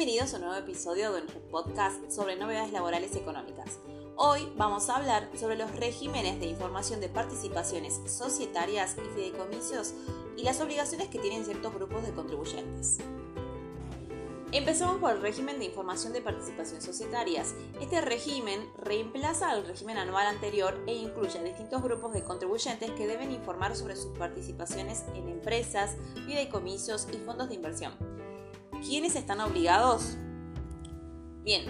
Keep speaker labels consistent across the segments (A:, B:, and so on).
A: Bienvenidos a un nuevo episodio de nuestro podcast sobre novedades laborales económicas. Hoy vamos a hablar sobre los regímenes de información de participaciones societarias y fideicomisos y las obligaciones que tienen ciertos grupos de contribuyentes. Empezamos por el régimen de información de participaciones societarias. Este régimen reemplaza al régimen anual anterior e incluye a distintos grupos de contribuyentes que deben informar sobre sus participaciones en empresas, fideicomisos y fondos de inversión. ¿Quiénes están obligados? Bien,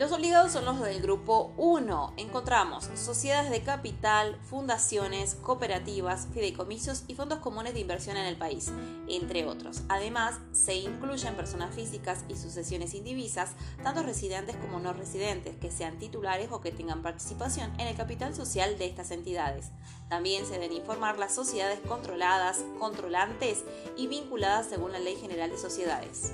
A: los obligados son los del grupo 1. Encontramos sociedades de capital, fundaciones, cooperativas, fideicomisos y fondos comunes de inversión en el país, entre otros. Además, se incluyen personas físicas y sucesiones indivisas, tanto residentes como no residentes, que sean titulares o que tengan participación en el capital social de estas entidades. También se deben informar las sociedades controladas, controlantes y vinculadas según la Ley General de Sociedades.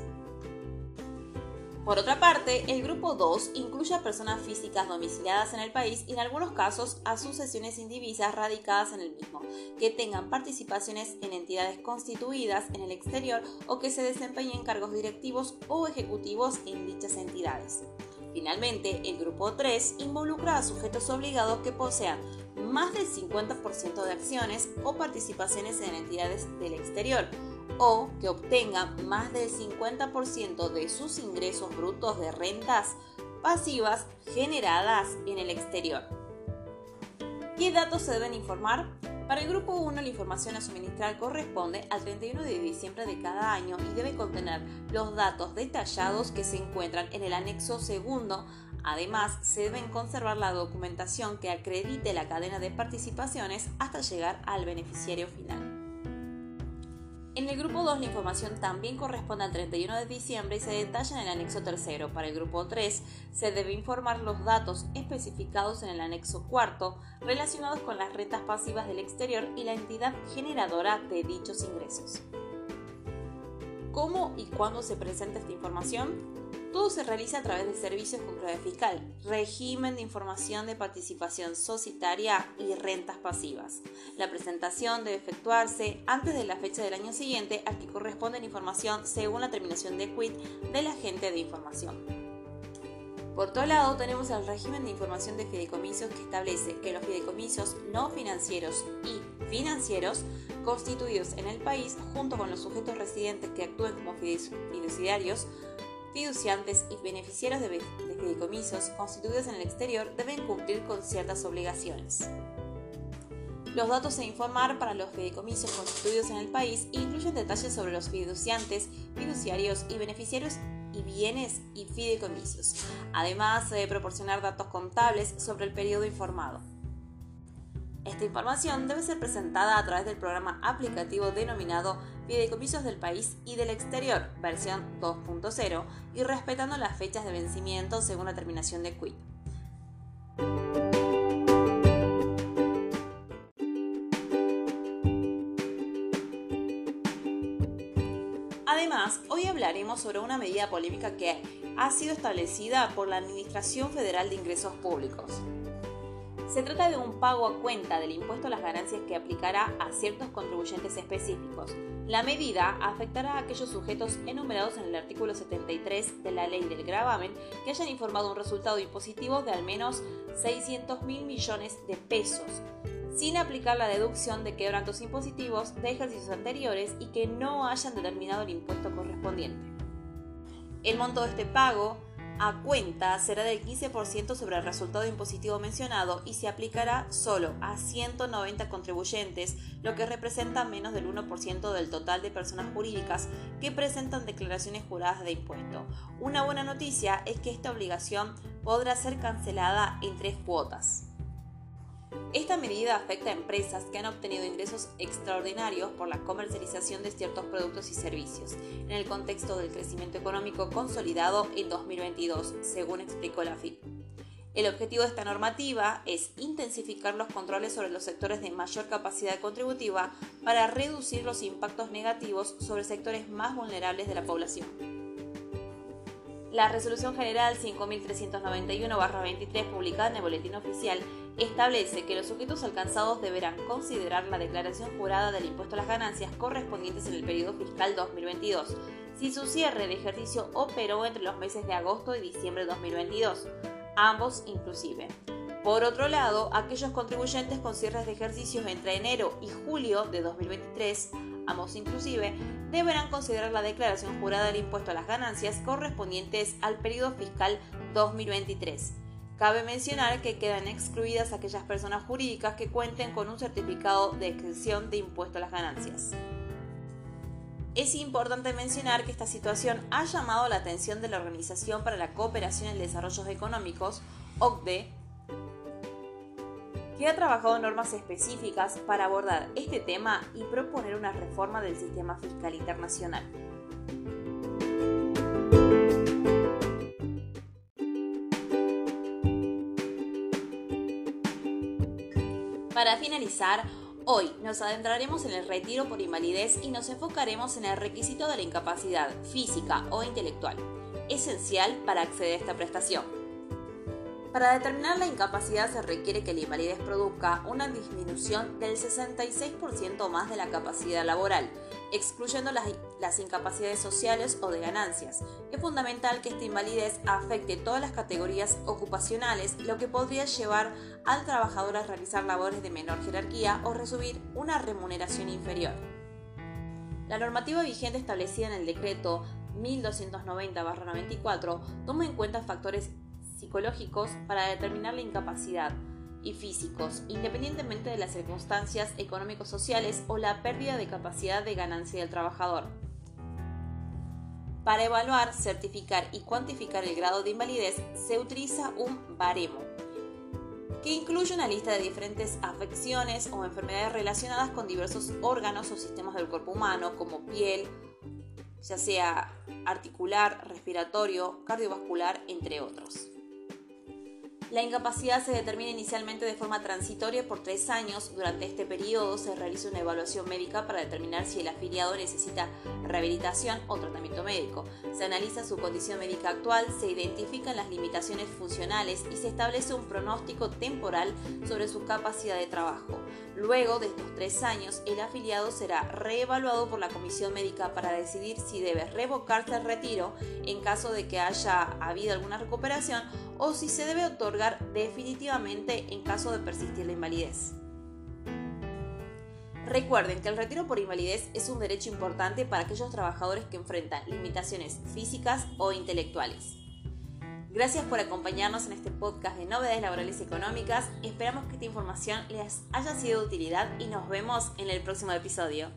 A: Por otra parte, el grupo 2 incluye a personas físicas domiciliadas en el país y en algunos casos a sucesiones indivisas radicadas en el mismo, que tengan participaciones en entidades constituidas en el exterior o que se desempeñen cargos directivos o ejecutivos en dichas entidades. Finalmente, el grupo 3 involucra a sujetos obligados que posean más del 50% de acciones o participaciones en entidades del exterior o que obtengan más del 50% de sus ingresos brutos de rentas pasivas generadas en el exterior. ¿Qué datos se deben informar? Para el grupo 1 la información a suministrar corresponde al 31 de diciembre de cada año y debe contener los datos detallados que se encuentran en el anexo segundo. Además, se deben conservar la documentación que acredite la cadena de participaciones hasta llegar al beneficiario final. En el grupo 2 la información también corresponde al 31 de diciembre y se detalla en el anexo tercero. Para el grupo 3 se debe informar los datos especificados en el anexo cuarto relacionados con las rentas pasivas del exterior y la entidad generadora de dichos ingresos. ¿Cómo y cuándo se presenta esta información? Todo se realiza a través de servicios con clave fiscal, régimen de información de participación societaria y rentas pasivas. La presentación debe efectuarse antes de la fecha del año siguiente al que corresponde la información según la terminación de quit del agente de información. Por otro lado, tenemos el régimen de información de fideicomisos que establece que los fideicomisos no financieros y financieros constituidos en el país, junto con los sujetos residentes que actúen como fiduciarios, fiduciantes y beneficiarios de, fideicomisos constituidos en el exterior deben cumplir con ciertas obligaciones. Los datos a informar para los fideicomisos constituidos en el país incluyen detalles sobre los fiduciantes, fiduciarios y beneficiarios y bienes y fideicomisos. Además, se debe proporcionar datos contables sobre el periodo informado. Esta información debe ser presentada a través del programa aplicativo denominado Fideicomisos del País y del Exterior, versión 2.0, y respetando las fechas de vencimiento según la terminación de quit. Además, hoy hablaremos sobre una medida polémica que ha sido establecida por la Administración Federal de Ingresos Públicos. Se trata de un pago a cuenta del impuesto a las ganancias que aplicará a ciertos contribuyentes específicos. La medida afectará a aquellos sujetos enumerados en el artículo 73 de la ley del gravamen que hayan informado un resultado impositivo de al menos 600 mil millones de pesos, sin aplicar la deducción de quebrantos impositivos de ejercicios anteriores y que no hayan determinado el impuesto correspondiente. El monto de este pago a cuenta será del 15% sobre el resultado impositivo mencionado y se aplicará solo a 190 contribuyentes, lo que representa menos del 1% del total de personas jurídicas que presentan declaraciones juradas de impuesto. Una buena noticia es que esta obligación podrá ser cancelada en tres cuotas. Esta medida afecta a empresas que han obtenido ingresos extraordinarios por la comercialización de ciertos productos y servicios, en el contexto del crecimiento económico consolidado en 2022, según explicó la FIP. El objetivo de esta normativa es intensificar los controles sobre los sectores de mayor capacidad contributiva para reducir los impactos negativos sobre sectores más vulnerables de la población. La Resolución General 5391-23 publicada en el Boletín Oficial establece que los sujetos alcanzados deberán considerar la declaración jurada del impuesto a las ganancias correspondientes en el periodo fiscal 2022, si su cierre de ejercicio operó entre los meses de agosto y diciembre de 2022, ambos inclusive. Por otro lado, aquellos contribuyentes con cierres de ejercicios entre enero y julio de 2023, ambos inclusive, deberán considerar la declaración jurada del impuesto a las ganancias correspondientes al periodo fiscal 2023. Cabe mencionar que quedan excluidas aquellas personas jurídicas que cuenten con un certificado de exención de impuesto a las ganancias. Es importante mencionar que esta situación ha llamado la atención de la Organización para la Cooperación y el Desarrollo Económicos, OCDE, que ha trabajado normas específicas para abordar este tema y proponer una reforma del sistema fiscal internacional. Para finalizar, hoy nos adentraremos en el retiro por invalidez y nos enfocaremos en el requisito de la incapacidad física o intelectual, esencial para acceder a esta prestación. Para determinar la incapacidad se requiere que la invalidez produzca una disminución del 66% más de la capacidad laboral, excluyendo las, incapacidades sociales o de ganancias. Es fundamental que esta invalidez afecte todas las categorías ocupacionales, lo que podría llevar al trabajador a realizar labores de menor jerarquía o recibir una remuneración inferior. La normativa vigente establecida en el decreto 1290-94 toma en cuenta factores psicológicos para determinar la incapacidad y físicos, independientemente de las circunstancias económico-sociales o la pérdida de capacidad de ganancia del trabajador. Para evaluar, certificar y cuantificar el grado de invalidez se utiliza un baremo, que incluye una lista de diferentes afecciones o enfermedades relacionadas con diversos órganos o sistemas del cuerpo humano, como piel, ya sea articular, respiratorio, cardiovascular, entre otros. La incapacidad se determina inicialmente de forma transitoria por tres años. Durante este periodo se realiza una evaluación médica para determinar si el afiliado necesita rehabilitación o tratamiento médico. Se analiza su condición médica actual, se identifican las limitaciones funcionales y se establece un pronóstico temporal sobre su capacidad de trabajo. Luego de estos tres años, el afiliado será reevaluado por la comisión médica para decidir si debe revocarse el retiro en caso de que haya habido alguna recuperación o si se debe otorgar definitivamente en caso de persistir la invalidez. Recuerden que el retiro por invalidez es un derecho importante para aquellos trabajadores que enfrentan limitaciones físicas o intelectuales. Gracias por acompañarnos en este podcast de novedades laborales y económicas. Esperamos que esta información les haya sido de utilidad y nos vemos en el próximo episodio.